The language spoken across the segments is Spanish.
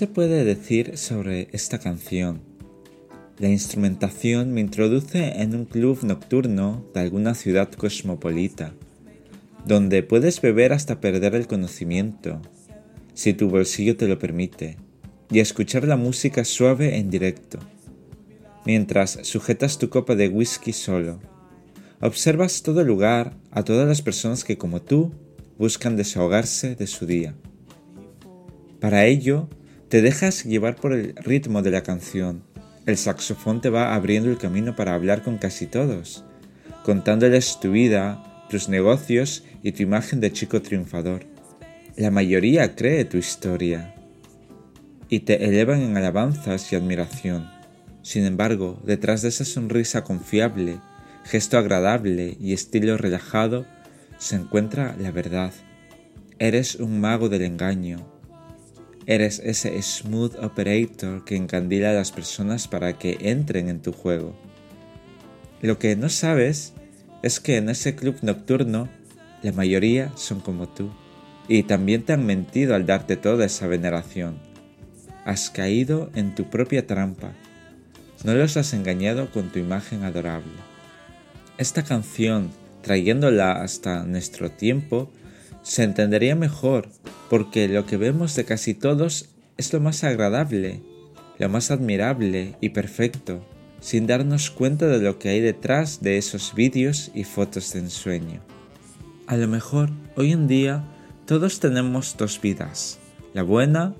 se puede decir sobre esta canción? La instrumentación me introduce en un club nocturno de alguna ciudad cosmopolita, donde puedes beber hasta perder el conocimiento, si tu bolsillo te lo permite, y escuchar la música suave en directo, mientras sujetas tu copa de whisky solo. Observas todo lugar a todas las personas que como tú buscan desahogarse de su día. Para ello, te dejas llevar por el ritmo de la canción. El saxofón te va abriendo el camino para hablar con casi todos, contándoles tu vida, tus negocios y tu imagen de chico triunfador. La mayoría cree tu historia y te elevan en alabanzas y admiración. Sin embargo, detrás de esa sonrisa confiable, gesto agradable y estilo relajado, se encuentra la verdad. Eres un mago del engaño. Eres ese smooth operator que encandila a las personas para que entren en tu juego. Lo que no sabes es que en ese club nocturno la mayoría son como tú y también te han mentido al darte toda esa veneración. Has caído en tu propia trampa. No los has engañado con tu imagen adorable. Esta canción, trayéndola hasta nuestro tiempo, se entendería mejor porque lo que vemos de casi todos es lo más agradable, lo más admirable y perfecto, sin darnos cuenta de lo que hay detrás de esos vídeos y fotos de ensueño. A lo mejor hoy en día todos tenemos dos vidas, la buena,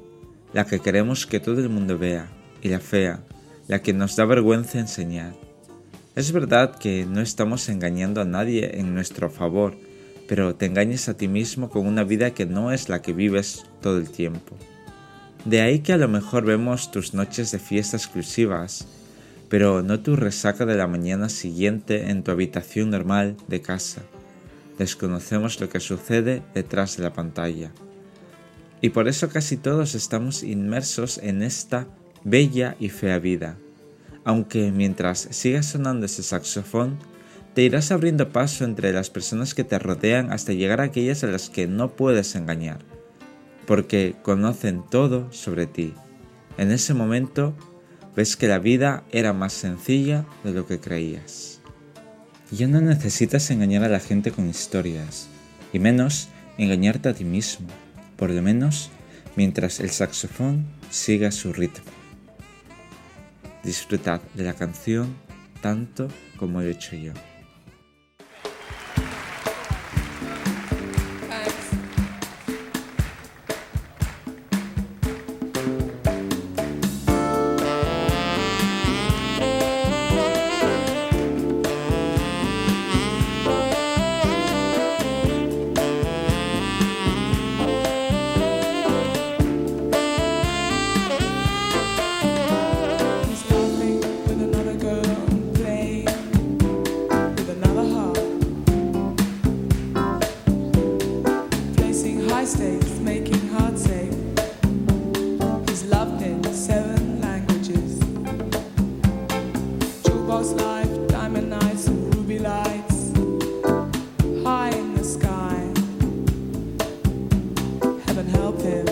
la que queremos que todo el mundo vea, y la fea, la que nos da vergüenza enseñar. Es verdad que no estamos engañando a nadie en nuestro favor, pero te engañas a ti mismo con una vida que no es la que vives todo el tiempo. De ahí que a lo mejor vemos tus noches de fiesta exclusivas, pero no tu resaca de la mañana siguiente en tu habitación normal de casa desconocemos lo que sucede detrás de la pantalla. Y por eso casi todos estamos inmersos en esta bella y fea vida. Aunque mientras siga sonando ese saxofón, te irás abriendo paso entre las personas que te rodean hasta llegar a aquellas a las que no puedes engañar, porque conocen todo sobre ti. En ese momento ves que la vida era más sencilla de lo que creías. Ya no necesitas engañar a la gente con historias, y menos engañarte a ti mismo, por lo menos mientras el saxofón siga su ritmo. Disfrutad de la canción tanto como lo he hecho yo. high stakes, making hearts ache. He's loved in seven languages. Life, diamond nights, and ruby lights. High in the sky. Heaven help him.